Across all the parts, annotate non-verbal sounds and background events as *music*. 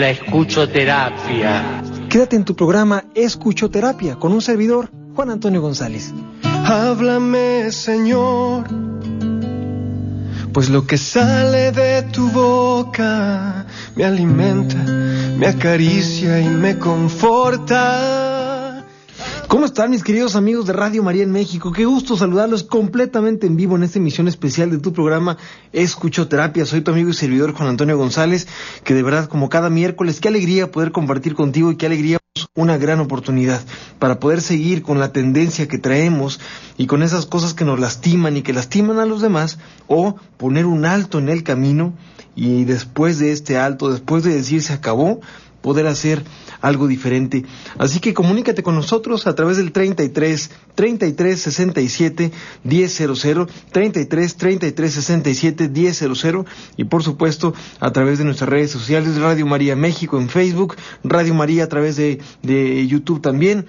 la escuchoterapia. Quédate en tu programa Escuchoterapia con un servidor, Juan Antonio González. Háblame, Señor, pues lo que sale de tu boca me alimenta, me acaricia y me conforta. ¿Cómo están mis queridos amigos de Radio María en México? Qué gusto saludarlos completamente en vivo en esta emisión especial de tu programa Escuchoterapia. Soy tu amigo y servidor Juan Antonio González, que de verdad como cada miércoles, qué alegría poder compartir contigo y qué alegría una gran oportunidad para poder seguir con la tendencia que traemos y con esas cosas que nos lastiman y que lastiman a los demás o poner un alto en el camino y después de este alto, después de decir se acabó, poder hacer algo diferente. Así que comunícate con nosotros a través del 33 33 67 100 33 33 67 100 y por supuesto a través de nuestras redes sociales Radio María México en Facebook, Radio María a través de, de YouTube también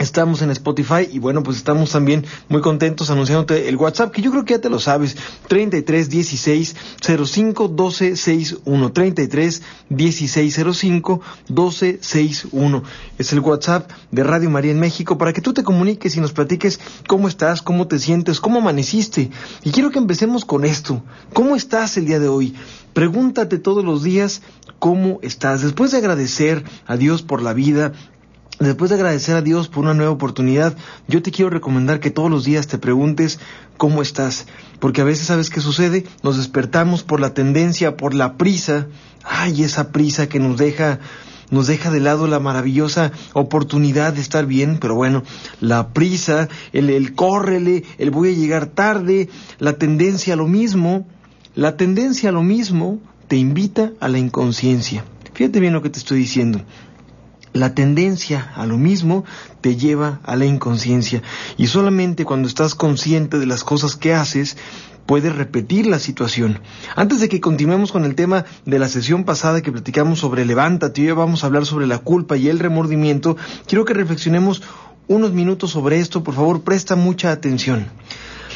Estamos en Spotify y bueno, pues estamos también muy contentos anunciándote el WhatsApp, que yo creo que ya te lo sabes, 33 16 05 12 61, 33 16 05 12 61. Es el WhatsApp de Radio María en México para que tú te comuniques y nos platiques cómo estás, cómo te sientes, cómo amaneciste. Y quiero que empecemos con esto. ¿Cómo estás el día de hoy? Pregúntate todos los días cómo estás. Después de agradecer a Dios por la vida, Después de agradecer a Dios por una nueva oportunidad, yo te quiero recomendar que todos los días te preguntes cómo estás, porque a veces sabes qué sucede, nos despertamos por la tendencia, por la prisa, ay, esa prisa que nos deja nos deja de lado la maravillosa oportunidad de estar bien, pero bueno, la prisa, el, el córrele, el voy a llegar tarde, la tendencia a lo mismo, la tendencia a lo mismo te invita a la inconsciencia. Fíjate bien lo que te estoy diciendo. La tendencia a lo mismo te lleva a la inconsciencia y solamente cuando estás consciente de las cosas que haces puedes repetir la situación. Antes de que continuemos con el tema de la sesión pasada que platicamos sobre levántate, hoy vamos a hablar sobre la culpa y el remordimiento, quiero que reflexionemos unos minutos sobre esto, por favor, presta mucha atención.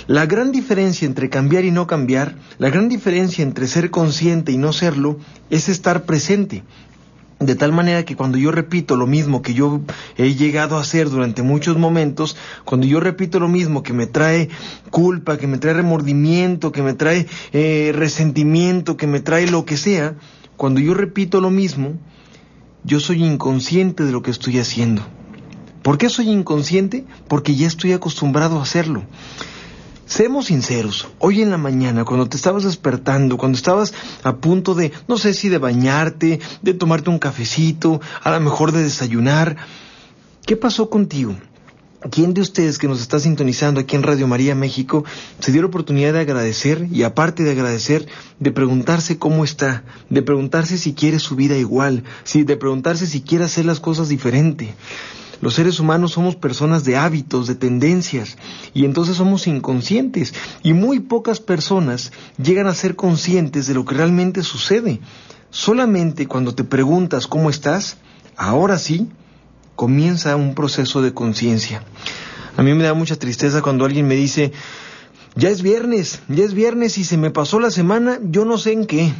La gran diferencia entre cambiar y no cambiar, la gran diferencia entre ser consciente y no serlo, es estar presente. De tal manera que cuando yo repito lo mismo que yo he llegado a hacer durante muchos momentos, cuando yo repito lo mismo que me trae culpa, que me trae remordimiento, que me trae eh, resentimiento, que me trae lo que sea, cuando yo repito lo mismo, yo soy inconsciente de lo que estoy haciendo. ¿Por qué soy inconsciente? Porque ya estoy acostumbrado a hacerlo. Seamos sinceros, hoy en la mañana, cuando te estabas despertando, cuando estabas a punto de, no sé si de bañarte, de tomarte un cafecito, a lo mejor de desayunar, ¿qué pasó contigo? ¿Quién de ustedes que nos está sintonizando aquí en Radio María México se dio la oportunidad de agradecer y aparte de agradecer, de preguntarse cómo está, de preguntarse si quiere su vida igual, de preguntarse si quiere hacer las cosas diferente? Los seres humanos somos personas de hábitos, de tendencias, y entonces somos inconscientes. Y muy pocas personas llegan a ser conscientes de lo que realmente sucede. Solamente cuando te preguntas cómo estás, ahora sí, comienza un proceso de conciencia. A mí me da mucha tristeza cuando alguien me dice, ya es viernes, ya es viernes y se me pasó la semana, yo no sé en qué.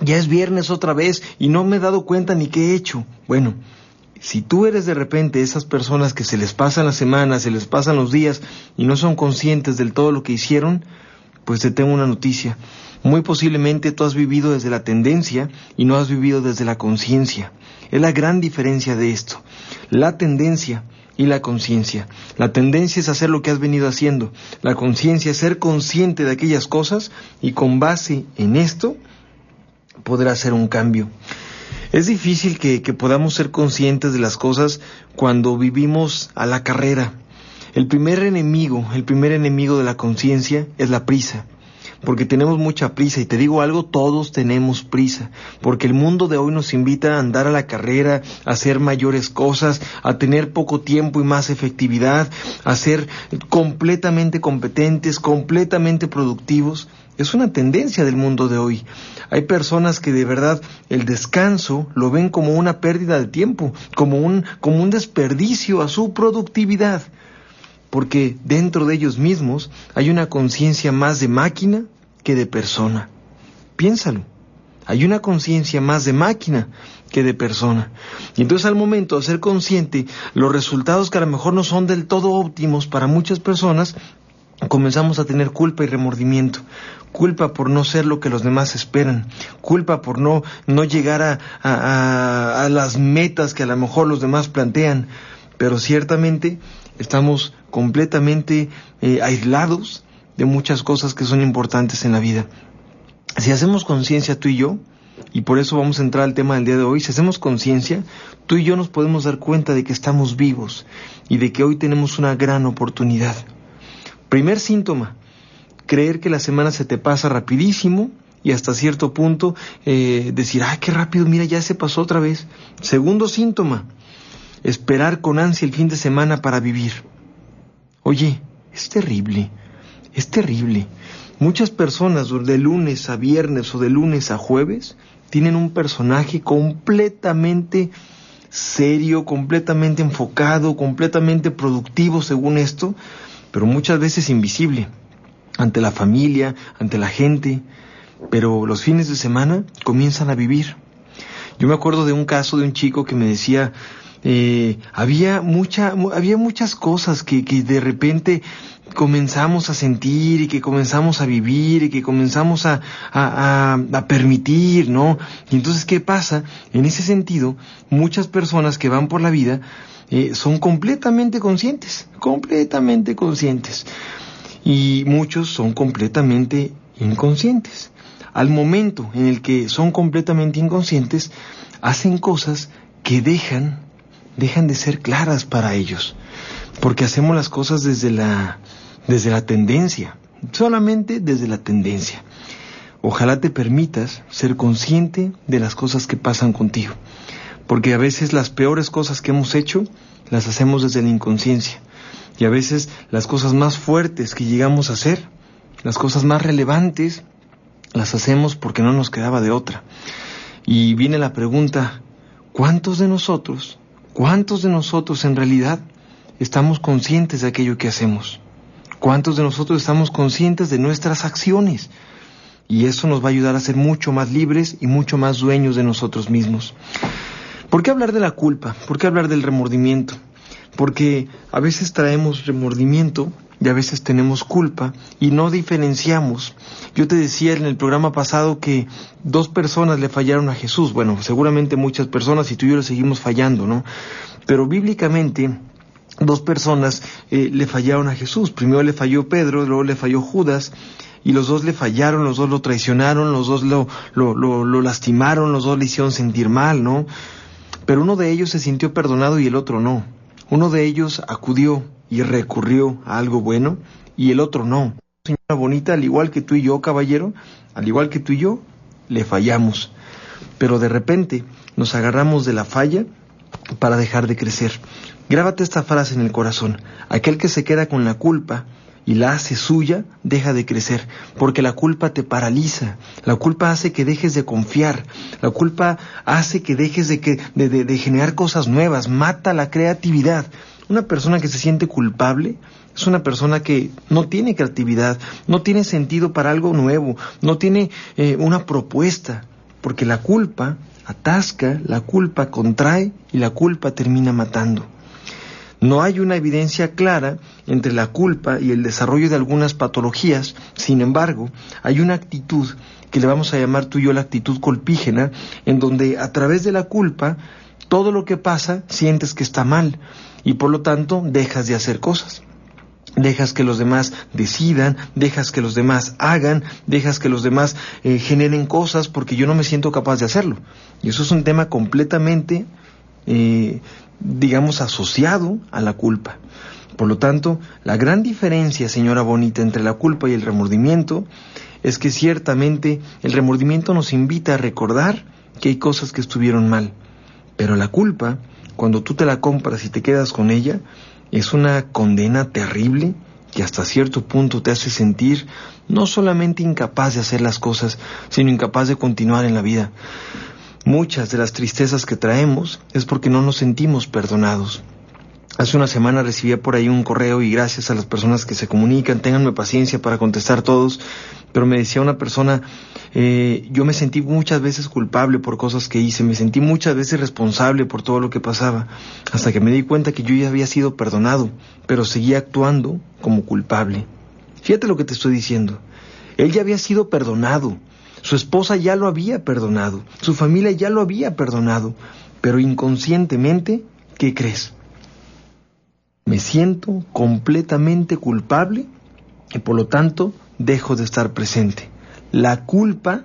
Ya es viernes otra vez y no me he dado cuenta ni qué he hecho. Bueno, si tú eres de repente esas personas que se les pasan las semanas, se les pasan los días y no son conscientes del todo lo que hicieron, pues te tengo una noticia. Muy posiblemente tú has vivido desde la tendencia y no has vivido desde la conciencia. Es la gran diferencia de esto. La tendencia y la conciencia. La tendencia es hacer lo que has venido haciendo. La conciencia es ser consciente de aquellas cosas y con base en esto poder hacer un cambio. Es difícil que, podamos ser conscientes de las cosas cuando vivimos a la carrera. El primer enemigo, el primer enemigo de la conciencia es la prisa. porque tenemos mucha prisa. Y te digo algo, todos tenemos prisa, porque el mundo de hoy nos invita a andar a la carrera, a hacer mayores cosas, a tener poco tiempo y más efectividad, a ser completamente competentes, completamente productivos. Es una tendencia del mundo de hoy. Hay personas que de verdad el descanso lo ven como una pérdida de tiempo, como un, como un desperdicio a su productividad, porque dentro de ellos mismos hay una conciencia más de máquina que de persona. Piénsalo. Hay una conciencia más de máquina que de persona. Y entonces al momento de ser consciente, los resultados que a lo mejor no son del todo óptimos para muchas personas, comenzamos a tener culpa y remordimiento, culpa por no ser lo que los demás esperan, culpa por no, no llegar a, a, las metas que a lo mejor los demás plantean, pero ciertamente estamos completamente eh, aislados de muchas cosas que son importantes en la vida. Si hacemos conciencia tú y yo, y por eso vamos a entrar al tema del día de hoy, si hacemos conciencia, tú y yo nos podemos dar cuenta de que estamos vivos y de que hoy tenemos una gran oportunidad. Primer síntoma, creer que la semana se te pasa rapidísimo y hasta cierto punto eh, decir, ay, qué rápido, mira, ya se pasó otra vez. Segundo síntoma, esperar con ansia el fin de semana para vivir. Oye, es terrible, es terrible. Muchas personas de lunes a viernes o de lunes a jueves tienen un personaje completamente serio, completamente enfocado, completamente productivo según esto, pero muchas veces invisible ante la familia, ante la gente, pero los fines de semana comienzan a vivir. Yo me acuerdo de un caso de un chico que me decía, eh, había mucha, había muchas cosas que, de repente comenzamos a sentir y que comenzamos a vivir y que comenzamos a, a, a, permitir, ¿no? Y entonces, ¿qué pasa? En ese sentido, muchas personas que van por la vida eh, son completamente conscientes, completamente conscientes y muchos son completamente inconscientes. Al momento en el que son completamente inconscientes, hacen cosas que dejan, dejan de ser claras para ellos, porque hacemos las cosas desde la, desde la tendencia, solamente desde la tendencia. Ojalá te permitas ser consciente de las cosas que pasan contigo, porque a veces las peores cosas que hemos hecho las hacemos desde la inconsciencia. Y a veces las cosas más fuertes que llegamos a hacer, las cosas más relevantes, las hacemos porque no nos quedaba de otra. Y viene la pregunta, ¿cuántos de nosotros, cuántos de nosotros en realidad estamos conscientes de aquello que hacemos? ¿Cuántos de nosotros estamos conscientes de nuestras acciones? Y eso nos va a ayudar a ser mucho más libres y mucho más dueños de nosotros mismos. ¿Por qué hablar de la culpa? ¿Por qué hablar del remordimiento? Porque a veces traemos remordimiento y a veces tenemos culpa y no diferenciamos. Yo te decía en el programa pasado que dos personas le fallaron a Jesús, bueno, seguramente muchas personas y tú y yo le seguimos fallando, ¿no? Pero bíblicamente dos personas eh, le fallaron a Jesús. Primero le falló Pedro, luego le falló Judas, y los dos le fallaron, los dos lo traicionaron, los dos lo, lo, lo, lo lastimaron, los dos le hicieron sentir mal, ¿no? Pero uno de ellos se sintió perdonado y el otro no. Uno de ellos acudió y recurrió a algo bueno y el otro no. Señora bonita, al igual que tú y yo, caballero, al igual que tú y yo, le fallamos. Pero de repente nos agarramos de la falla para dejar de crecer. Grábate esta frase en el corazón. Aquel que se queda con la culpa y la hace suya, deja de crecer, porque la culpa te paraliza, la culpa hace que dejes de confiar, la culpa hace que dejes de, que, de, generar cosas nuevas, mata la creatividad. Una persona que se siente culpable es una persona que no tiene creatividad, no tiene sentido para algo nuevo, no tiene eh, una propuesta, porque la culpa atasca, la culpa contrae y la culpa termina matando. No hay una evidencia clara entre la culpa y el desarrollo de algunas patologías, sin embargo, hay una actitud que le vamos a llamar tú y yo la actitud colpígena, en donde a través de la culpa, todo lo que pasa sientes que está mal y por lo tanto dejas de hacer cosas. Dejas que los demás decidan, dejas que los demás hagan, dejas que los demás eh, generen cosas porque yo no me siento capaz de hacerlo. Y eso es un tema completamente eh, digamos, asociado a la culpa. Por lo tanto, la gran diferencia, señora Bonita, entre la culpa y el remordimiento es que ciertamente el remordimiento nos invita a recordar que hay cosas que estuvieron mal, pero la culpa, cuando tú te la compras y te quedas con ella, es una condena terrible que hasta cierto punto te hace sentir no solamente incapaz de hacer las cosas, sino incapaz de continuar en la vida. Muchas de las tristezas que traemos es porque no nos sentimos perdonados. Hace una semana recibía por ahí un correo y gracias a las personas que se comunican, ténganme paciencia para contestar todos, pero me decía una persona, eh, yo me sentí muchas veces culpable por cosas que hice, me sentí muchas veces responsable por todo lo que pasaba, hasta que me di cuenta que yo ya había sido perdonado, pero seguía actuando como culpable. Fíjate lo que te estoy diciendo. Él ya había sido perdonado, su esposa ya lo había perdonado, su familia ya lo había perdonado, pero inconscientemente, ¿qué crees? Me siento completamente culpable y por lo tanto dejo de estar presente. La culpa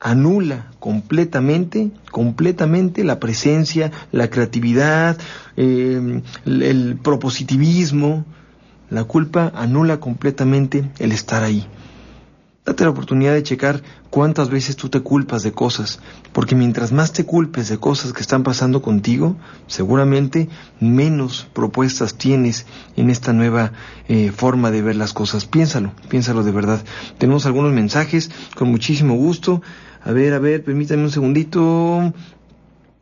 anula completamente, completamente la presencia, la creatividad, eh, el, el propositivismo. La culpa anula completamente el estar ahí. Date la oportunidad de checar cuántas veces tú te culpas de cosas, porque mientras más te culpes de cosas que están pasando contigo, seguramente menos propuestas tienes en esta nueva eh, forma de ver las cosas. Piénsalo, piénsalo de verdad. Tenemos algunos mensajes con muchísimo gusto. A ver, a ver, permítame un segundito.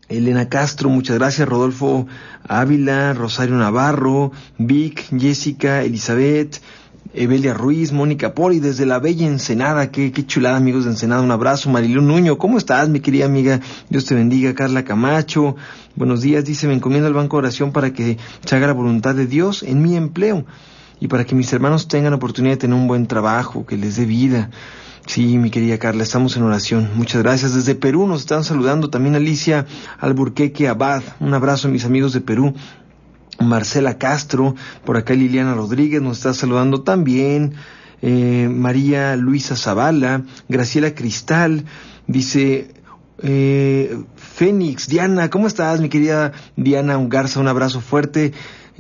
Elena Castro, muchas gracias. Rodolfo Ávila, Rosario Navarro, Vic, Jessica, Elizabeth, Evelia Ruiz, Mónica Poli, desde la bella Ensenada, qué, qué chulada amigos de Ensenada, un abrazo, Marilu Nuño, ¿cómo estás mi querida amiga? Dios te bendiga, Carla Camacho, buenos días, dice, me encomiendo al Banco de Oración para que se haga la voluntad de Dios en mi empleo y para que mis hermanos tengan oportunidad de tener un buen trabajo, que les dé vida. Sí, mi querida Carla, estamos en oración. Muchas gracias. Desde Perú nos están saludando también Alicia Alburqueque Abad. Un abrazo a mis amigos de Perú. Marcela Castro, por acá Liliana Rodríguez nos está saludando también, eh, María Luisa Zavala, Graciela Cristal, dice eh, Fénix, Diana, ¿cómo estás mi querida Diana Garza? Un abrazo fuerte.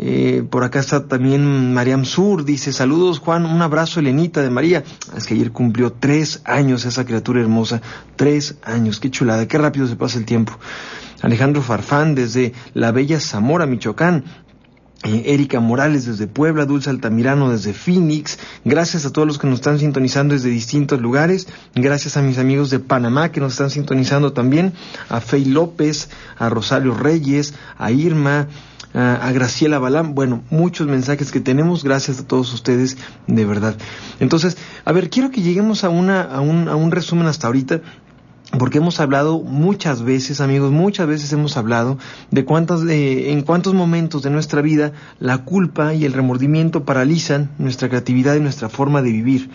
Eh, por acá está también Mariam Sur, dice, saludos Juan, un abrazo Elenita de María. Es que ayer cumplió tres años esa criatura hermosa, tres años, qué chulada, qué rápido se pasa el tiempo. Alejandro Farfán desde la bella Zamora, Michoacán. Eh, Erika Morales desde Puebla, Dulce Altamirano desde Phoenix, gracias a todos los que nos están sintonizando desde distintos lugares, gracias a mis amigos de Panamá que nos están sintonizando también, a Fey López, a Rosario Reyes, a Irma, a, Graciela Balán, bueno, muchos mensajes que tenemos, gracias a todos ustedes, de verdad. Entonces, a ver, quiero que lleguemos a, una, a, un, a un resumen hasta ahorita porque hemos hablado muchas veces, amigos, muchas veces hemos hablado de cuántas, en cuántos momentos de nuestra vida la culpa y el remordimiento paralizan nuestra creatividad y nuestra forma de vivir.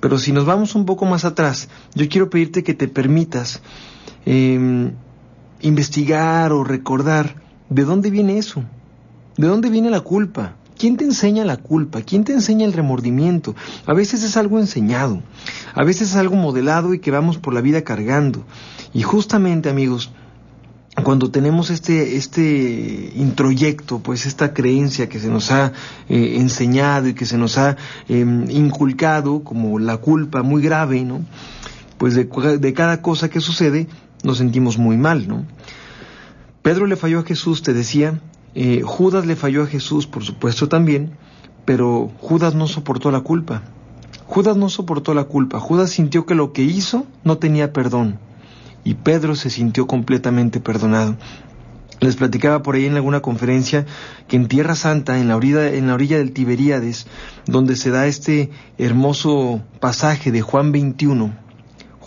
Pero si nos vamos un poco más atrás, yo quiero pedirte que te permitas em, investigar o recordar de dónde viene eso, de dónde viene la culpa, ¿Quién te enseña la culpa? ¿Quién te enseña el remordimiento? A veces es algo enseñado, a veces es algo modelado y que vamos por la vida cargando. Y justamente, amigos, cuando tenemos este, este introyecto, pues esta creencia que se nos ha eh, enseñado y que se nos ha em, inculcado como la culpa muy grave, ¿no? Pues de, de cada cosa que sucede nos sentimos muy mal, ¿no? Pedro le falló a Jesús, te decía, eh, Judas le falló a Jesús, por supuesto también, pero Judas no soportó la culpa. Judas no soportó la culpa. Judas sintió que lo que hizo no tenía perdón. Y Pedro se sintió completamente perdonado. Les platicaba por ahí en alguna conferencia que en Tierra Santa, en la orilla, en la orilla del Tiberíades, donde se da este hermoso pasaje de Juan 21,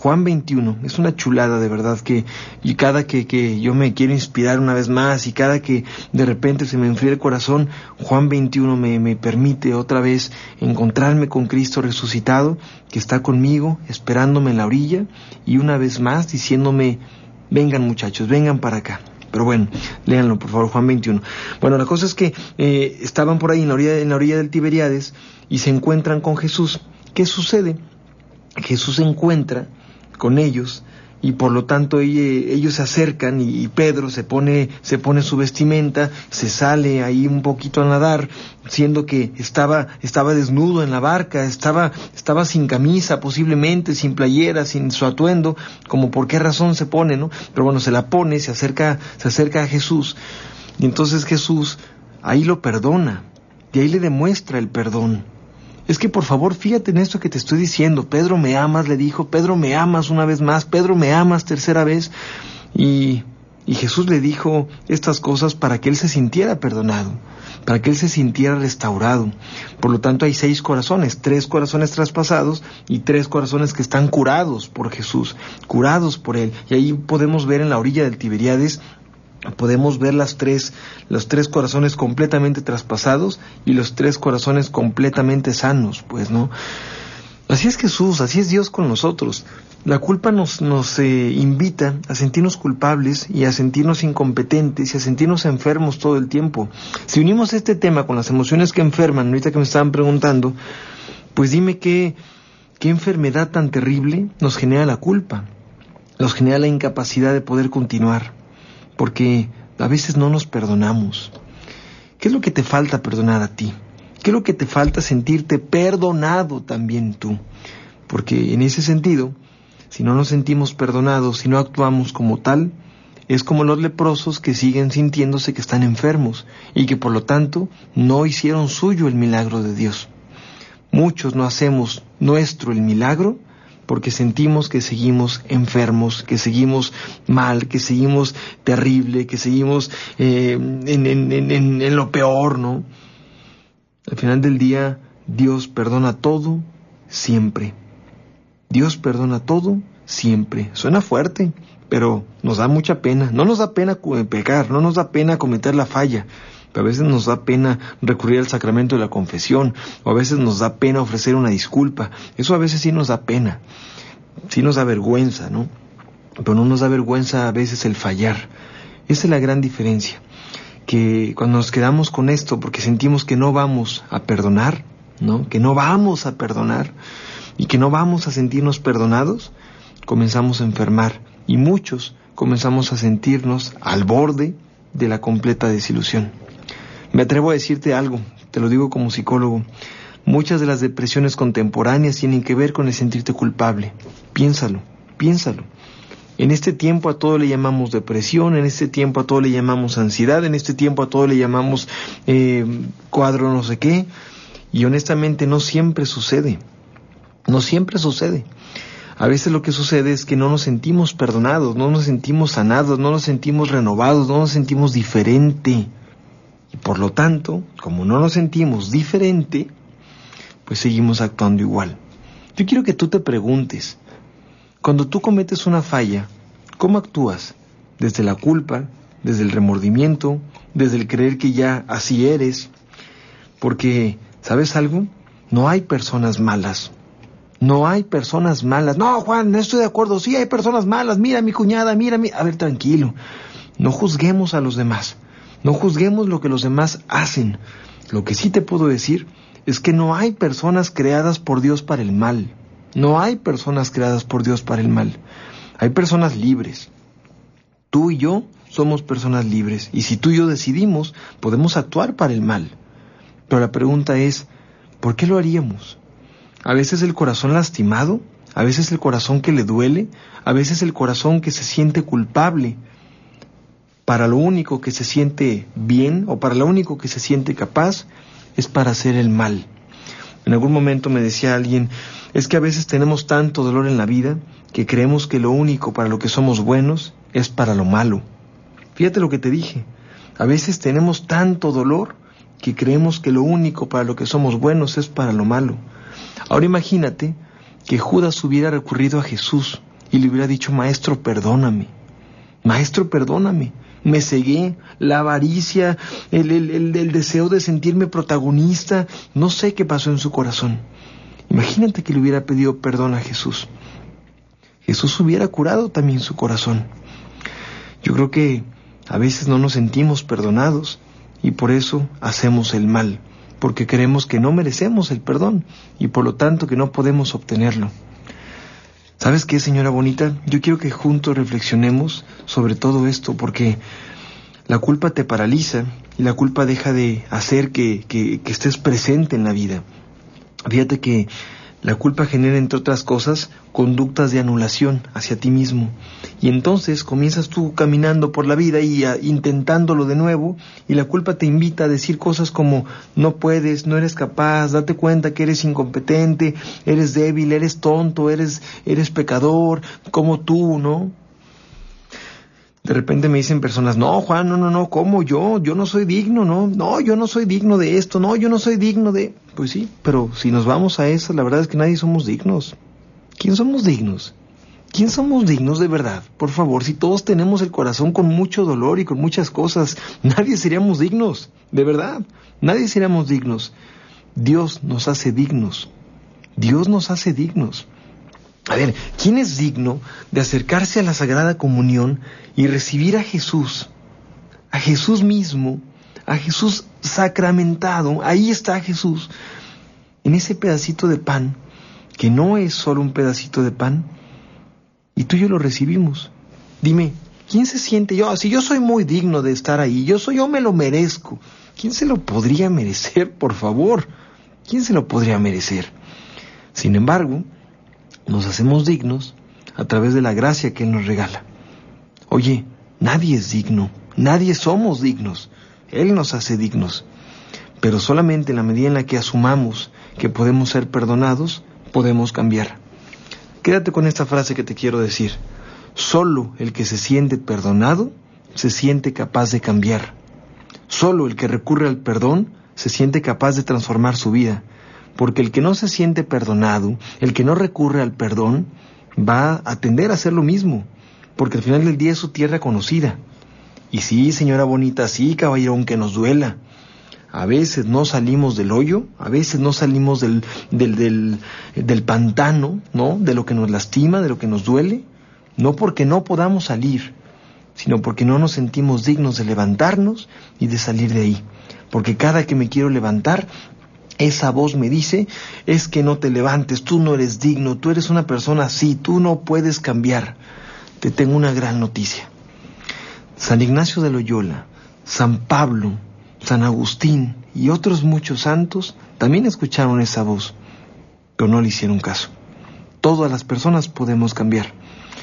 Juan 21, es una chulada de verdad que, y cada que, que yo me quiero inspirar una vez más y cada que de repente se me enfría el corazón, Juan 21 me, me permite otra vez encontrarme con Cristo resucitado, que está conmigo, esperándome en la orilla y una vez más diciéndome, vengan muchachos, vengan para acá. Pero bueno, léanlo por favor, Juan 21. Bueno, la cosa es que eh, estaban por ahí en la, orilla, en la orilla del Tiberiades y se encuentran con Jesús. ¿Qué sucede? Jesús encuentra con ellos y por lo tanto ellos se acercan y, Pedro se pone, se pone su vestimenta, se sale ahí un poquito a nadar, siendo que estaba, estaba desnudo en la barca, estaba, estaba sin camisa posiblemente, sin playera, sin su atuendo, como por qué razón se pone, ¿no? Pero bueno, se la pone, se acerca, se acerca a Jesús, y entonces Jesús ahí lo perdona, y ahí le demuestra el perdón. Es que por favor fíjate en esto que te estoy diciendo. Pedro me amas, le dijo, Pedro me amas una vez más, Pedro me amas tercera vez. Y, y Jesús le dijo estas cosas para que él se sintiera perdonado, para que él se sintiera restaurado. Por lo tanto hay seis corazones, tres corazones traspasados y tres corazones que están curados por Jesús, curados por él. Y ahí podemos ver en la orilla del Tiberiades podemos ver las tres, los tres corazones completamente traspasados y los tres corazones completamente sanos, pues, ¿no? Así es Jesús, así es Dios con nosotros. La culpa nos, nos eh, invita a sentirnos culpables y a sentirnos incompetentes y a sentirnos enfermos todo el tiempo. Si unimos este tema con las emociones que enferman, ahorita que me estaban preguntando, pues dime qué, qué enfermedad tan terrible nos genera la culpa, nos genera la incapacidad de poder continuar porque a veces no nos perdonamos. ¿Qué es lo que te falta perdonar a ti? ¿Qué es lo que te falta sentirte perdonado también tú? Porque en ese sentido, si no nos sentimos perdonados, si no actuamos como tal, es como los leprosos que siguen sintiéndose que están enfermos y que por lo tanto no hicieron suyo el milagro de Dios. Muchos no hacemos nuestro el milagro porque sentimos que seguimos enfermos, que seguimos mal, que seguimos terrible, que seguimos eh, en, en lo peor, ¿no? Al final del día, Dios perdona todo siempre. Dios perdona todo siempre. Suena fuerte, pero nos da mucha pena. No nos da pena pecar, no nos da pena cometer la falla, a veces nos da pena recurrir al sacramento de la confesión, o a veces nos da pena ofrecer una disculpa. Eso a veces sí nos da pena, sí nos da vergüenza, ¿no? Pero no nos da vergüenza a veces el fallar. Esa es la gran diferencia. Que cuando nos quedamos con esto porque sentimos que no vamos a perdonar, ¿no? Que no vamos a perdonar y que no vamos a sentirnos perdonados, comenzamos a enfermar y muchos comenzamos a sentirnos al borde de la completa desilusión. Me atrevo a decirte algo, te lo digo como psicólogo. Muchas de las depresiones contemporáneas tienen que ver con el sentirte culpable. Piénsalo, piénsalo. En este tiempo a todo le llamamos depresión, en este tiempo a todo le llamamos ansiedad, en este tiempo a todo le llamamos eh, cuadro no sé qué. Y honestamente no siempre sucede. No siempre sucede. A veces lo que sucede es que no nos sentimos perdonados, no nos sentimos sanados, no nos sentimos renovados, no nos sentimos diferente. Y por lo tanto, como no nos sentimos diferente, pues seguimos actuando igual. Yo quiero que tú te preguntes, cuando tú cometes una falla, ¿cómo actúas? Desde la culpa, desde el remordimiento, desde el creer que ya así eres. Porque, ¿sabes algo? No hay personas malas. No hay personas malas. No, Juan, no estoy de acuerdo. Sí hay personas malas. Mira mi cuñada, mira mi... A ver, tranquilo. No juzguemos a los demás. No juzguemos lo que los demás hacen. Lo que sí te puedo decir es que no hay personas creadas por Dios para el mal. No hay personas creadas por Dios para el mal. Hay personas libres. Tú y yo somos personas libres. Y si tú y yo decidimos, podemos actuar para el mal. Pero la pregunta es, ¿por qué lo haríamos? A veces el corazón lastimado, a veces el corazón que le duele, a veces el corazón que se siente culpable, para lo único que se siente bien o para lo único que se siente capaz es para hacer el mal. En algún momento me decía alguien, es que a veces tenemos tanto dolor en la vida que creemos que lo único para lo que somos buenos es para lo malo. Fíjate lo que te dije, a veces tenemos tanto dolor que creemos que lo único para lo que somos buenos es para lo malo. Ahora imagínate que Judas hubiera recurrido a Jesús y le hubiera dicho, Maestro, perdóname. Maestro, perdóname me cegué, la avaricia, el, el, deseo de sentirme protagonista, no sé qué pasó en su corazón. Imagínate que le hubiera pedido perdón a Jesús. Jesús hubiera curado también su corazón. Yo creo que a veces no nos sentimos perdonados y por eso hacemos el mal, porque creemos que no merecemos el perdón y por lo tanto que no podemos obtenerlo. ¿Sabes qué, señora bonita? Yo quiero que juntos reflexionemos sobre todo esto, porque la culpa te paraliza y la culpa deja de hacer que, que, estés presente en la vida. Fíjate que la culpa genera, entre otras cosas, conductas de anulación hacia ti mismo. Y entonces comienzas tú caminando por la vida y ah, intentándolo de nuevo, y la culpa te invita a decir cosas como no puedes, no eres capaz, date cuenta que eres incompetente, eres débil, eres tonto, eres, eres pecador, como tú, ¿no? De repente me dicen personas, no, Juan, no, no, no, ¿cómo yo? Yo no soy digno, no, no, yo no soy digno de esto, no, yo no soy digno de... Pues sí, pero si nos vamos a eso, la verdad es que nadie somos dignos. ¿Quién somos dignos? ¿Quién somos dignos de verdad? Por favor, si todos tenemos el corazón con mucho dolor y con muchas cosas, *laughs* nadie seríamos dignos, de verdad, nadie seríamos dignos. Dios nos hace dignos, Dios nos hace dignos. A ver, ¿quién es digno de acercarse a la Sagrada Comunión y recibir a Jesús, a Jesús mismo, a Jesús sacramentado? Ahí está Jesús, en ese pedacito de pan, que no es solo un pedacito de pan, y tú y yo lo recibimos. Dime, ¿quién se siente yo? Si yo soy muy digno de estar ahí, yo soy, yo me lo merezco. ¿Quién se lo podría merecer, por favor? ¿Quién se lo podría merecer? Sin embargo, nos hacemos dignos a través de la gracia que Él nos regala. Oye, nadie es digno, nadie somos dignos, Él nos hace dignos, pero solamente en la medida en la que asumamos que podemos ser perdonados, podemos cambiar. Quédate con esta frase que te quiero decir. Solo el que se siente perdonado se siente capaz de cambiar. Solo el que recurre al perdón se siente capaz de transformar su vida porque el que no se siente perdonado, el que no recurre al perdón, va a tender a hacer lo mismo, porque al final del día es su tierra conocida. Y sí, señora bonita, sí, caballero, aunque nos duela. A veces no salimos del hoyo, a veces no salimos del, del, del, del pantano, ¿no? De lo que nos lastima, de lo que nos duele. No porque no podamos salir, sino porque no nos sentimos dignos de levantarnos y de salir de ahí. Porque cada que me quiero levantar, esa voz me dice, es que no te levantes, tú no eres digno, tú eres una persona así, tú no puedes cambiar. Te tengo una gran noticia. San Ignacio de Loyola, San Pablo, San Agustín y otros muchos santos también escucharon esa voz, pero no le hicieron caso. Todas las personas podemos cambiar.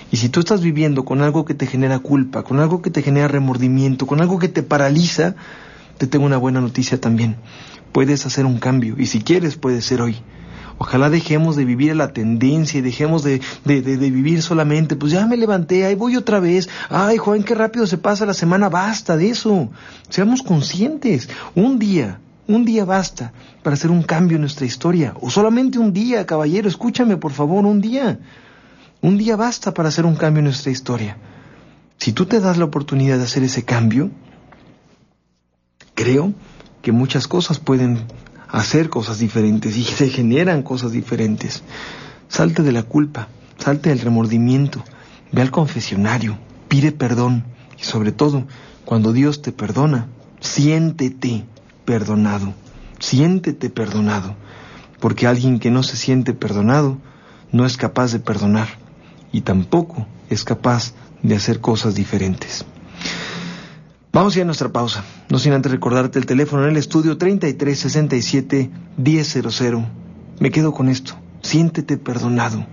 Y si tú estás viviendo con algo que te genera culpa, con algo que te genera remordimiento, con algo que te paraliza, te tengo una buena noticia también puedes hacer un cambio y si quieres puede ser hoy. Ojalá dejemos de vivir la tendencia y dejemos de, de, de, vivir solamente, pues ya me levanté, ahí voy otra vez. Ay, Juan, qué rápido se pasa la semana, basta de eso. Seamos conscientes. Un día, un día basta para hacer un cambio en nuestra historia. O solamente un día, caballero, escúchame por favor, un día. Un día basta para hacer un cambio en nuestra historia. Si tú te das la oportunidad de hacer ese cambio, creo que muchas cosas pueden hacer cosas diferentes y se generan cosas diferentes. Salte de la culpa, salte del remordimiento, ve al confesionario, pide perdón y sobre todo, cuando Dios te perdona, siéntete perdonado, siéntete perdonado, porque alguien que no se siente perdonado no es capaz de perdonar y tampoco es capaz de hacer cosas diferentes. Vamos a ir a nuestra pausa, no sin antes recordarte el teléfono en el estudio 3367 1000. Me quedo con esto, siéntete perdonado.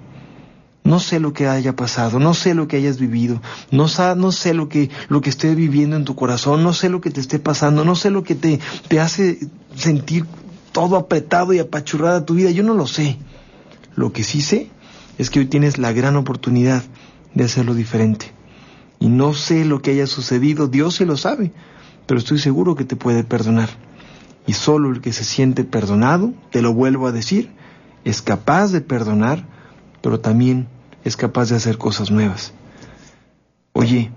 No sé lo que haya pasado, no sé lo que hayas vivido, no, no sé lo que, lo que esté viviendo en tu corazón, no sé lo que te esté pasando, no sé lo que te, te hace sentir todo apretado y apachurrada tu vida, yo no lo sé. Lo que sí sé es que hoy tienes la gran oportunidad de hacerlo diferente. Y no sé lo que haya sucedido, Dios se lo sabe, pero estoy seguro que te puede perdonar. Y solo el que se siente perdonado, te lo vuelvo a decir, es capaz de perdonar, pero también es capaz de hacer cosas nuevas. Oye,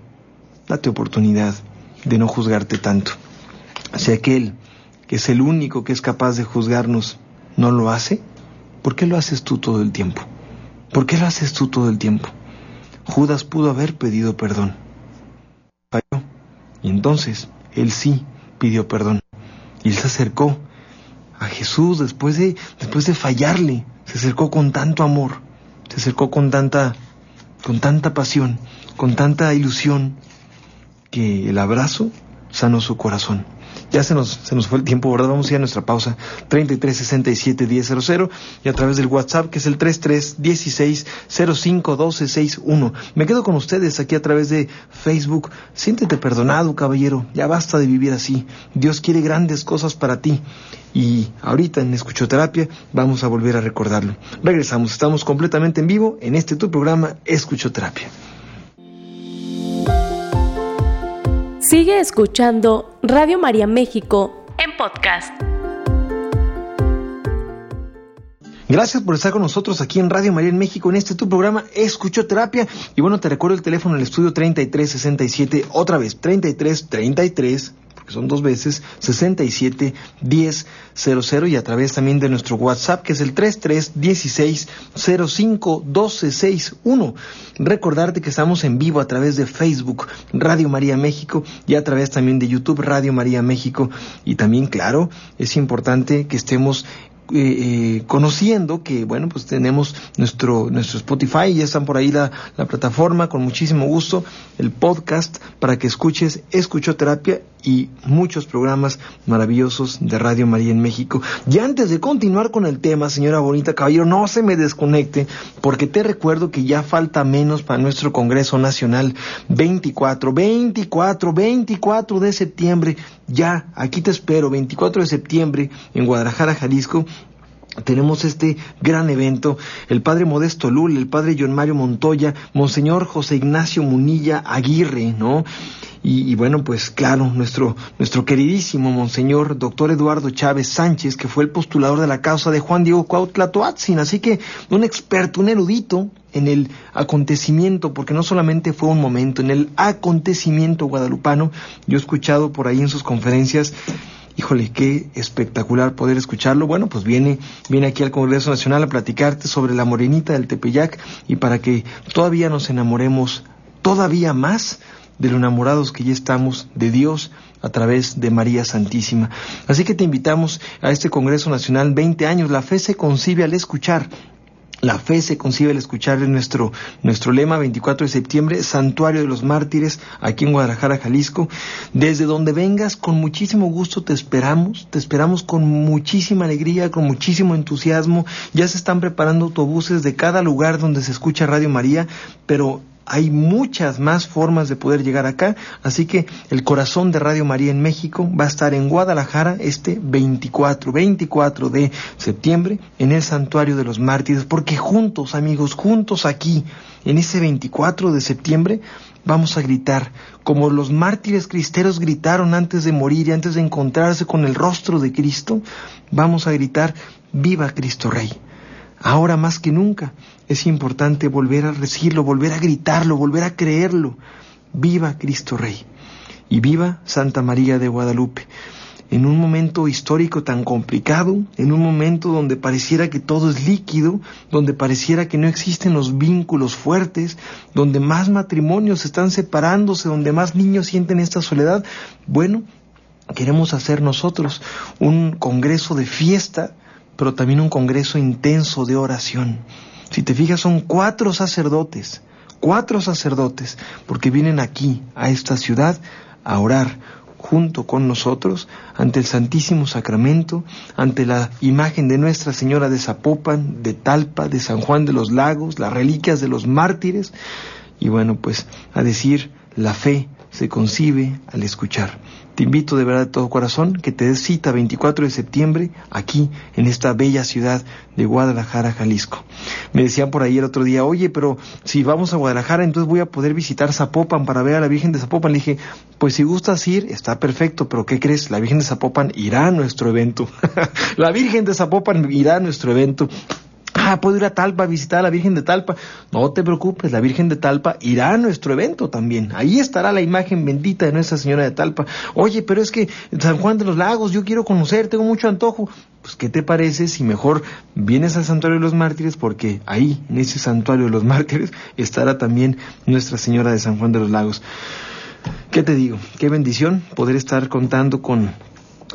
date oportunidad de no juzgarte tanto. Si aquel que es el único que es capaz de juzgarnos no lo hace, ¿por qué lo haces tú todo el tiempo? ¿Por qué lo haces tú todo el tiempo? Judas pudo haber pedido perdón. Falló. Y entonces él sí pidió perdón. Y él se acercó a Jesús después de, después de fallarle. Se acercó con tanto amor. se acercó con tanta, con tanta pasión, con tanta ilusión, que el abrazo sanó su corazón. Ya se nos, se nos fue el tiempo, ¿verdad? Vamos a ir a nuestra pausa. 3367 1000 y a través del WhatsApp que es el 3316 051261. Me quedo con ustedes aquí a través de Facebook. Siéntete perdonado, caballero. Ya basta de vivir así. Dios quiere grandes cosas para ti. Y ahorita en Escuchoterapia vamos a volver a recordarlo. Regresamos, estamos completamente en vivo en este tu programa Escuchoterapia. Sigue escuchando Radio María México en podcast. Gracias por estar con nosotros aquí en Radio María en México en este tu programa Escuchoterapia. Y bueno, te recuerdo el teléfono en el estudio 3367, otra vez 3333 son dos veces, 67 10 00 y a través también de nuestro WhatsApp que es el 33 16 05 12 61. Recordarte que estamos en vivo a través de Facebook Radio María México y a través también de YouTube Radio María México y también claro, es importante que estemos eh, eh, conociendo que, bueno, pues tenemos nuestro, nuestro Spotify, ya están por ahí la, la, plataforma, con muchísimo gusto, el podcast para que escuches Escuchoterapia y muchos programas maravillosos de Radio María en México. Y antes de continuar con el tema, señora Bonita Caballero, no se me desconecte, porque te recuerdo que ya falta menos para nuestro Congreso Nacional 24, 24, 24 de septiembre. Ya, aquí te espero, 24 de septiembre en Guadalajara, Jalisco tenemos este gran evento, el padre Modesto Lul, el padre John Mario Montoya, Monseñor José Ignacio Munilla Aguirre, ¿no? Y, bueno, pues claro, nuestro, nuestro queridísimo Monseñor Doctor Eduardo Chávez Sánchez, que fue el postulador de la causa de Juan Diego Cuautla Toatzin, así que un experto, un erudito en el acontecimiento, porque no solamente fue un momento, en el acontecimiento guadalupano, yo he escuchado por ahí en sus conferencias híjole, qué espectacular poder escucharlo. Bueno, pues viene, viene aquí al Congreso Nacional a platicarte sobre la morenita del Tepeyac y para que todavía nos enamoremos todavía más de lo enamorados que ya estamos de Dios a través de María Santísima. Así que te invitamos a este Congreso Nacional 20 años. La fe se concibe al escuchar. La fe se concibe al escuchar nuestro, nuestro lema 24 de septiembre, Santuario de los Mártires, aquí en Guadalajara, Jalisco. Desde donde vengas, con muchísimo gusto te esperamos, te esperamos con muchísima alegría, con muchísimo entusiasmo. Ya se están preparando autobuses de cada lugar donde se escucha Radio María, pero hay muchas más formas de poder llegar acá, así que el corazón de Radio María en México va a estar en Guadalajara este 24, 24 de septiembre en el Santuario de los Mártires, porque juntos, amigos, juntos aquí, en ese 24 de septiembre, vamos a gritar, como los mártires cristeros gritaron antes de morir y antes de encontrarse con el rostro de Cristo, vamos a gritar, viva Cristo Rey. Ahora más que nunca es importante volver a decirlo, volver a gritarlo, volver a creerlo. Viva Cristo Rey y viva Santa María de Guadalupe. En un momento histórico tan complicado, en un momento donde pareciera que todo es líquido, donde pareciera que no existen los vínculos fuertes, donde más matrimonios están separándose, donde más niños sienten esta soledad, bueno, queremos hacer nosotros un congreso de fiesta pero también un congreso intenso de oración. Si te fijas, son cuatro sacerdotes, cuatro sacerdotes, porque vienen aquí, a esta ciudad, a orar junto con nosotros ante el Santísimo Sacramento, ante la imagen de Nuestra Señora de Zapopan, de Talpa, de San Juan de los Lagos, las reliquias de los mártires, y bueno, pues a decir la fe se concibe al escuchar. Te invito de verdad de todo corazón que te des cita 24 de septiembre aquí en esta bella ciudad de Guadalajara, Jalisco. Me decían por ahí el otro día, oye, pero si vamos a Guadalajara, entonces voy a poder visitar Zapopan para ver a la Virgen de Zapopan. Le dije, pues si gustas ir, está perfecto, pero ¿qué crees? La Virgen de Zapopan irá a nuestro evento. *laughs* la Virgen de Zapopan irá a nuestro evento. Ah, puedo ir a Talpa a visitar a la Virgen de Talpa. No te preocupes, la Virgen de Talpa irá a nuestro evento también. Ahí estará la imagen bendita de Nuestra Señora de Talpa. Oye, pero es que San Juan de los Lagos, yo quiero conocer, tengo mucho antojo. Pues, ¿qué te parece si mejor vienes al Santuario de los Mártires? Porque ahí, en ese Santuario de los Mártires, estará también Nuestra Señora de San Juan de los Lagos. ¿Qué te digo? Qué bendición poder estar contando con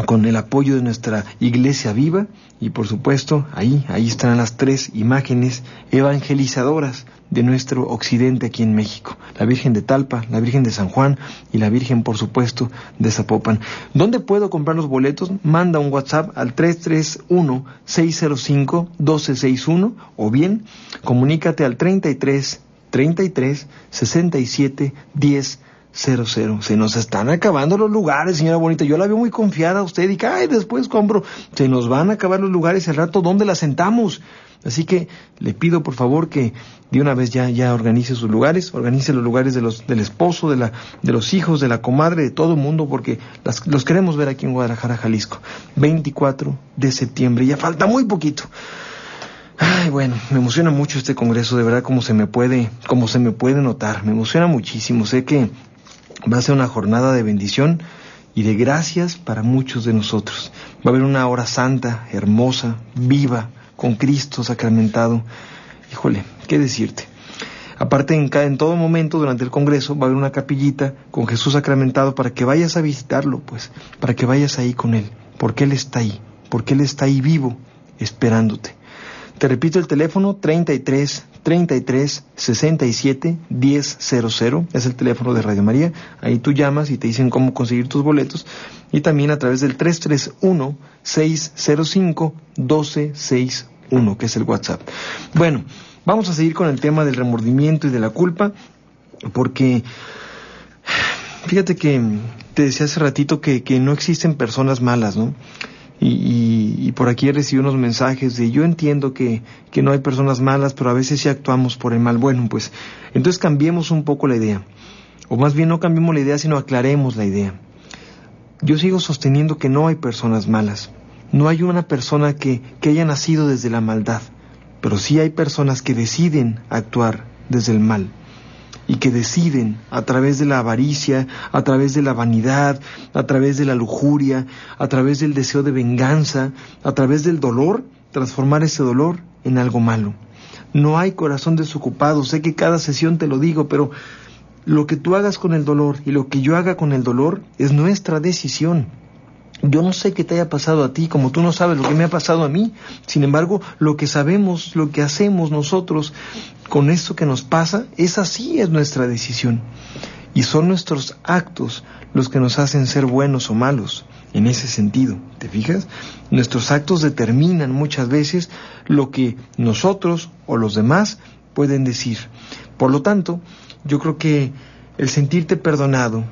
con el apoyo de nuestra iglesia viva y por supuesto ahí, ahí están las tres imágenes evangelizadoras de nuestro occidente aquí en México. La Virgen de Talpa, la Virgen de San Juan y la Virgen por supuesto de Zapopan. ¿Dónde puedo comprar los boletos? Manda un WhatsApp al 331-605-1261 o bien comunícate al 33 33 67 10 cero, cero. Se nos están acabando los lugares, señora bonita. Yo la veo muy confiada a usted y que, ay, después compro. Se nos van a acabar los lugares el rato, ¿dónde la sentamos? Así que le pido por favor que de una vez ya, ya organice sus lugares, organice los lugares de los, del esposo, de, la, de los hijos, de la comadre, de todo el mundo, porque los queremos ver aquí en Guadalajara, Jalisco. 24 de septiembre, ya falta muy poquito. Ay, bueno, me emociona mucho este congreso, de verdad como se me puede, como se me puede notar, me emociona muchísimo. Sé que Va a ser una jornada de bendición y de gracias para muchos de nosotros. Va a haber una hora santa, hermosa, viva, con Cristo sacramentado. Híjole, ¿qué decirte? Aparte, en, cada, en todo momento, durante el Congreso, va a haber una capillita con Jesús sacramentado para que vayas a visitarlo, pues, para que vayas ahí con Él, porque Él está ahí, porque Él está ahí vivo, esperándote. Te repito el teléfono 33 33 67 1000 es el teléfono de Radio María. Ahí tú llamas y te dicen cómo conseguir tus boletos y también a través del 331 605 1261, que es el WhatsApp. Bueno, vamos a seguir con el tema del remordimiento y de la culpa porque *sighs* fíjate que te decía hace ratito que, que no existen personas malas, ¿no? Y, por aquí he recibido unos mensajes de yo entiendo que, que no hay personas malas, pero a veces sí actuamos por el mal. Bueno, pues entonces cambiemos un poco la idea. O más bien no cambiemos la idea, sino aclaremos la idea. Yo sigo sosteniendo que no hay personas malas. No hay una persona que, que haya nacido desde la maldad, pero sí hay personas que deciden actuar desde el mal y que deciden a través de la avaricia, a través de la vanidad, a través de la lujuria, a través del deseo de venganza, a través del dolor, transformar ese dolor en algo malo. No hay corazón desocupado, sé que cada sesión te lo digo, pero lo que tú hagas con el dolor y lo que yo haga con el dolor es nuestra decisión. Yo no sé qué te haya pasado a ti, como tú no sabes lo que me ha pasado a mí. Sin embargo, lo que sabemos, lo que hacemos nosotros con esto que nos pasa, es así es nuestra decisión. Y son nuestros actos los que nos hacen ser buenos o malos. En ese sentido, ¿te fijas? Nuestros actos determinan muchas veces lo que nosotros o los demás pueden decir. Por lo tanto, yo creo que el sentirte perdonado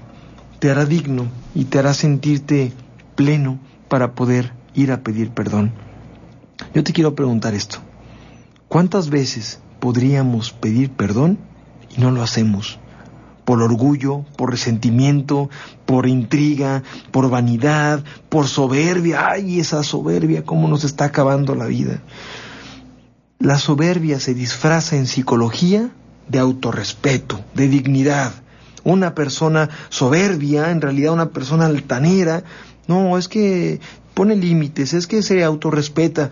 te hará digno y te hará sentirte pleno para poder ir a pedir perdón. Yo te quiero preguntar esto. ¿Cuántas veces podríamos pedir perdón y no lo hacemos? Por orgullo, por resentimiento, por intriga, por vanidad, por soberbia. ¡Ay, esa soberbia! ¿Cómo nos está acabando la vida? La soberbia se disfraza en psicología de autorrespeto, de dignidad. Una persona soberbia, en realidad una persona altanera, no, es que pone límites, es que se autorrespeta.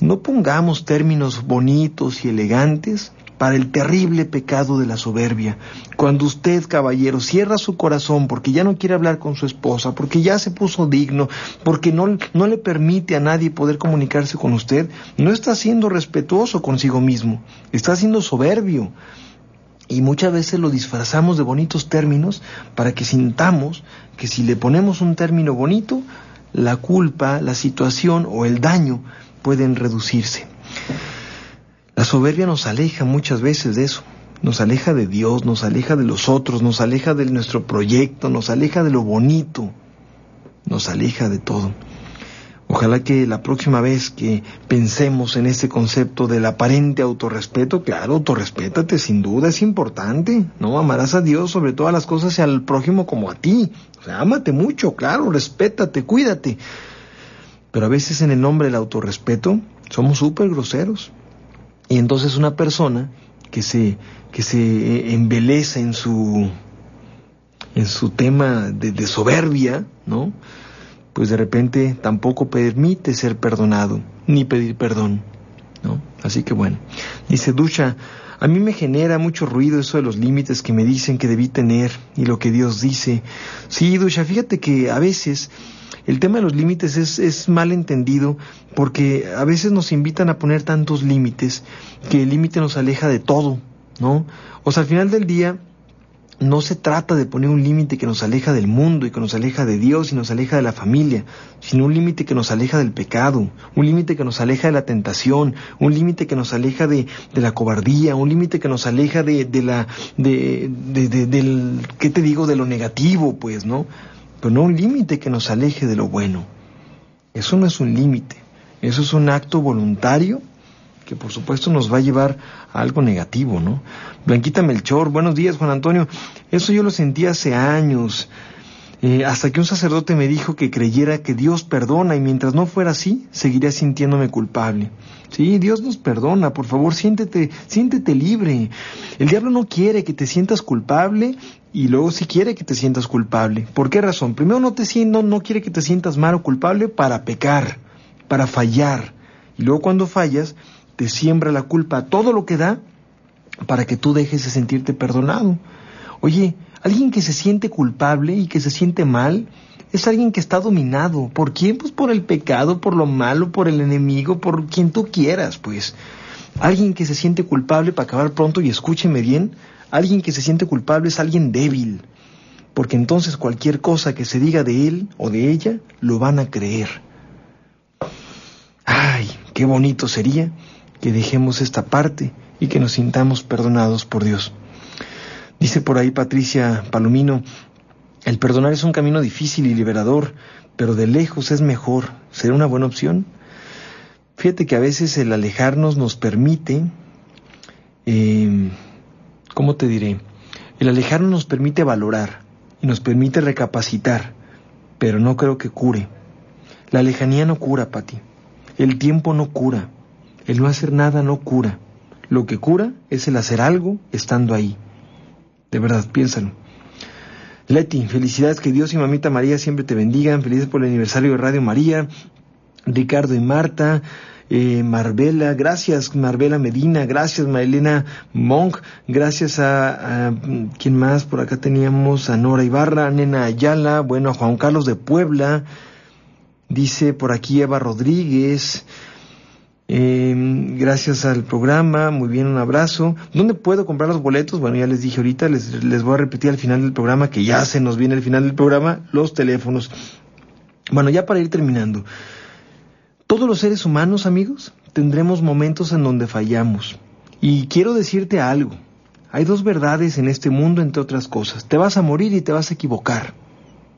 No pongamos términos bonitos y elegantes para el terrible pecado de la soberbia. Cuando usted, caballero, cierra su corazón porque ya no quiere hablar con su esposa, porque ya se puso digno, porque no, no le permite a nadie poder comunicarse con usted, no está siendo respetuoso consigo mismo, está siendo soberbio. Y muchas veces lo disfrazamos de bonitos términos para que sintamos que si le ponemos un término bonito, la culpa, la situación o el daño pueden reducirse. La soberbia nos aleja muchas veces de eso, nos aleja de Dios, nos aleja de los otros, nos aleja de nuestro proyecto, nos aleja de lo bonito, nos aleja de todo. Ojalá que la próxima vez que pensemos en este concepto del aparente autorrespeto, claro, autorrespétate, sin duda es importante, ¿no? Amarás a Dios sobre todas las cosas y al prójimo como a ti. O sea, ámate mucho, claro, respétate, cuídate. Pero a veces en el nombre del autorrespeto somos súper groseros. Y entonces una persona que se, que se embeleza en su, en su tema de soberbia, ¿no? Pues de repente tampoco permite ser perdonado, ni pedir perdón, ¿no? Así que bueno, dice Ducha, a mí me genera mucho ruido eso de los límites que me dicen que debí tener y lo que Dios dice. Sí, Ducha, fíjate que a veces el tema de los límites es, es mal entendido porque a veces nos invitan a poner tantos límites que el límite nos aleja de todo, ¿no? O sea, al final del día, no se trata de poner un límite que nos aleja del mundo y que nos aleja de Dios y nos aleja de la familia, sino un límite que nos aleja del pecado, un límite que nos aleja de la tentación, un límite que nos aleja de, la cobardía, un límite que nos aleja de, de la, de, de, del, ¿qué te digo? De lo negativo, pues, ¿no? Pero no un límite que nos aleje de lo bueno. Eso no es un límite, eso es un acto voluntario que por supuesto nos va a llevar a algo negativo, ¿no? Blanquita Melchor, buenos días Juan Antonio, eso yo lo sentí hace años, eh, hasta que un sacerdote me dijo que creyera que Dios perdona y mientras no fuera así, seguiría sintiéndome culpable. Sí, Dios nos perdona, por favor, siéntete, siéntete libre. El diablo no quiere que te sientas culpable y luego sí quiere que te sientas culpable. ¿Por qué razón? Primero no te no, no quiere que te sientas mal o culpable para pecar, para fallar. Y luego cuando fallas, te siembra la culpa, todo lo que da, para que tú dejes de sentirte perdonado. Oye, alguien que se siente culpable y que se siente mal, es alguien que está dominado. ¿Por quién? Pues por el pecado, por lo malo, por el enemigo, por quien tú quieras, pues. Alguien que se siente culpable, para acabar pronto y escúcheme bien, alguien que se siente culpable es alguien débil, porque entonces cualquier cosa que se diga de él o de ella, lo van a creer. Ay, qué bonito sería que dejemos esta parte y que nos sintamos perdonados por Dios. Dice por ahí Patricia Palomino, el perdonar es un camino difícil y liberador, pero de lejos es mejor. ¿Será una buena opción? Fíjate que a veces el alejarnos nos permite, eh, ¿cómo te diré? El alejarnos nos permite valorar y nos permite recapacitar, pero no creo que cure. La lejanía no cura, Pati. El tiempo no cura. El no hacer nada no cura. Lo que cura es el hacer algo estando ahí. De verdad, piénsalo. Leti, felicidades, que Dios y mamita María siempre te bendigan. Felices por el aniversario de Radio María. Ricardo y Marta, eh, Marbella, gracias Marbella Medina, gracias Maelena Monk, gracias a, a, ¿quién más? Por acá teníamos a Nora Ibarra, Nena Ayala, bueno, a Juan Carlos de Puebla, dice por aquí Eva Rodríguez, eh, gracias al programa, muy bien, un abrazo. ¿Dónde puedo comprar los boletos? Bueno, ya les dije ahorita, les, les voy a repetir al final del programa, que ya se nos viene el final del programa, los teléfonos. Bueno, ya para ir terminando. Todos los seres humanos, amigos, tendremos momentos en donde fallamos. Y quiero decirte algo. Hay dos verdades en este mundo, entre otras cosas. Te vas a morir y te vas a equivocar.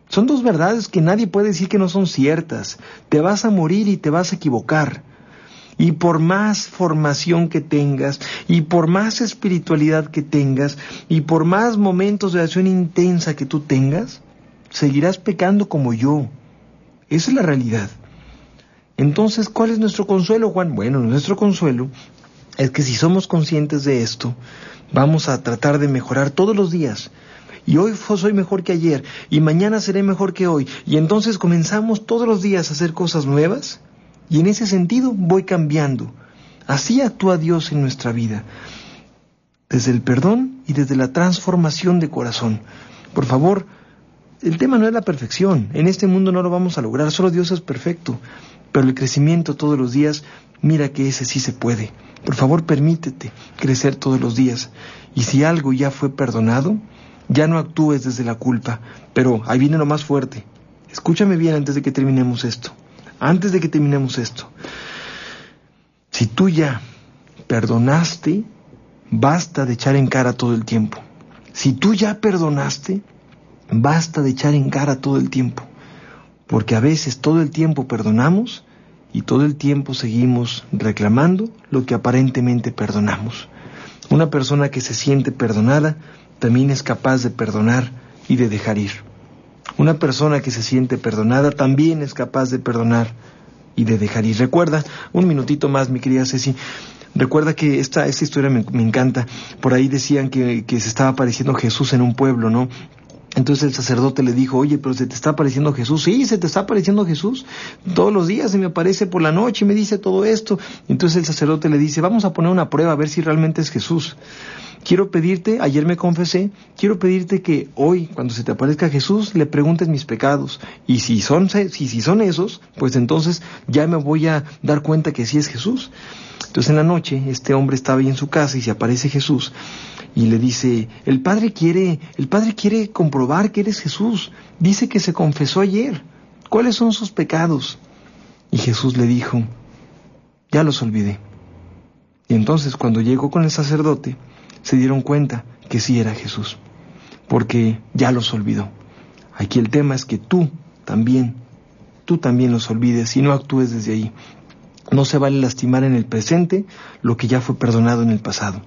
Son dos verdades que nadie puede decir que no son ciertas. Te vas a morir y te vas a equivocar. Y por más formación que tengas, y por más espiritualidad que tengas, y por más momentos de acción intensa que tú tengas, seguirás pecando como yo. Esa es la realidad. Entonces, ¿cuál es nuestro consuelo, Juan? Bueno, nuestro consuelo es que si somos conscientes de esto, vamos a tratar de mejorar todos los días. Y hoy soy mejor que ayer, y mañana seré mejor que hoy. Y entonces comenzamos todos los días a hacer cosas nuevas y en ese sentido voy cambiando. Así actúa Dios en nuestra vida, desde el perdón y desde la transformación de corazón. Por favor, el tema no es la perfección, en este mundo no lo vamos a lograr, solo Dios es perfecto, pero el crecimiento todos los días, mira que ese sí se puede. Por favor, permítete crecer todos los días. Y si algo ya fue perdonado, ya no actúes desde la culpa. Pero ahí viene lo más fuerte. Escúchame bien antes de que terminemos esto antes de que terminemos esto, si tú ya perdonaste, basta de echar en cara todo el tiempo. Si tú ya perdonaste, basta de echar en cara todo el tiempo. Porque a veces todo el tiempo perdonamos y todo el tiempo seguimos reclamando lo que aparentemente perdonamos. Una persona que se siente perdonada también es capaz de perdonar y de dejar ir. Una persona que se siente perdonada también es capaz de perdonar y de dejar ir. Recuerda, un minutito más, mi querida Ceci. Recuerda que esta, esta historia me, encanta. Por ahí decían que, que se estaba apareciendo Jesús en un pueblo, ¿no? Entonces el sacerdote le dijo, oye, pero se te está apareciendo Jesús. Sí, se te está apareciendo Jesús. Todos los días se me aparece por la noche y me dice todo esto. Entonces el sacerdote le dice, vamos a poner una prueba a ver si realmente es Jesús. Quiero pedirte, ayer me confesé, quiero pedirte que hoy, cuando se te aparezca Jesús, le preguntes mis pecados. Y si son, si, si son esos, pues entonces ya me voy a dar cuenta que sí es Jesús. Entonces en la noche, este hombre estaba ahí en su casa y se aparece Jesús y le dice, el Padre quiere, el Padre quiere comprobar que eres Jesús. Dice que se confesó ayer. ¿Cuáles son sus pecados? Y Jesús le dijo, ya los olvidé. Y entonces cuando llegó con el sacerdote, se dieron cuenta que sí era Jesús, porque ya los olvidó. Aquí el tema es que tú también, tú también los olvides y no actúes desde ahí. No se vale lastimar en el presente lo que ya fue perdonado en el pasado.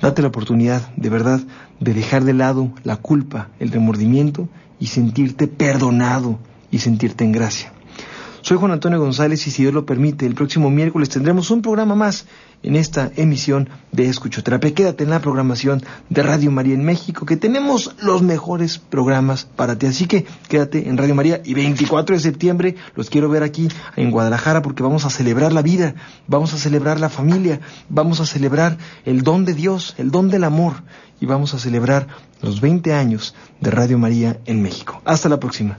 Date la oportunidad, de verdad, de dejar de lado la culpa, el remordimiento y sentirte perdonado y sentirte en gracia. Soy Juan Antonio González y si Dios lo permite, el próximo miércoles tendremos un programa más en esta emisión de Escuchoterapia. Quédate en la programación de Radio María en México, que tenemos los mejores programas para ti. Así que quédate en Radio María y 24 de septiembre los quiero ver aquí en Guadalajara porque vamos a celebrar la vida, vamos a celebrar la familia, vamos a celebrar el don de Dios, el don del amor y vamos a celebrar los 20 años de Radio María en México. Hasta la próxima.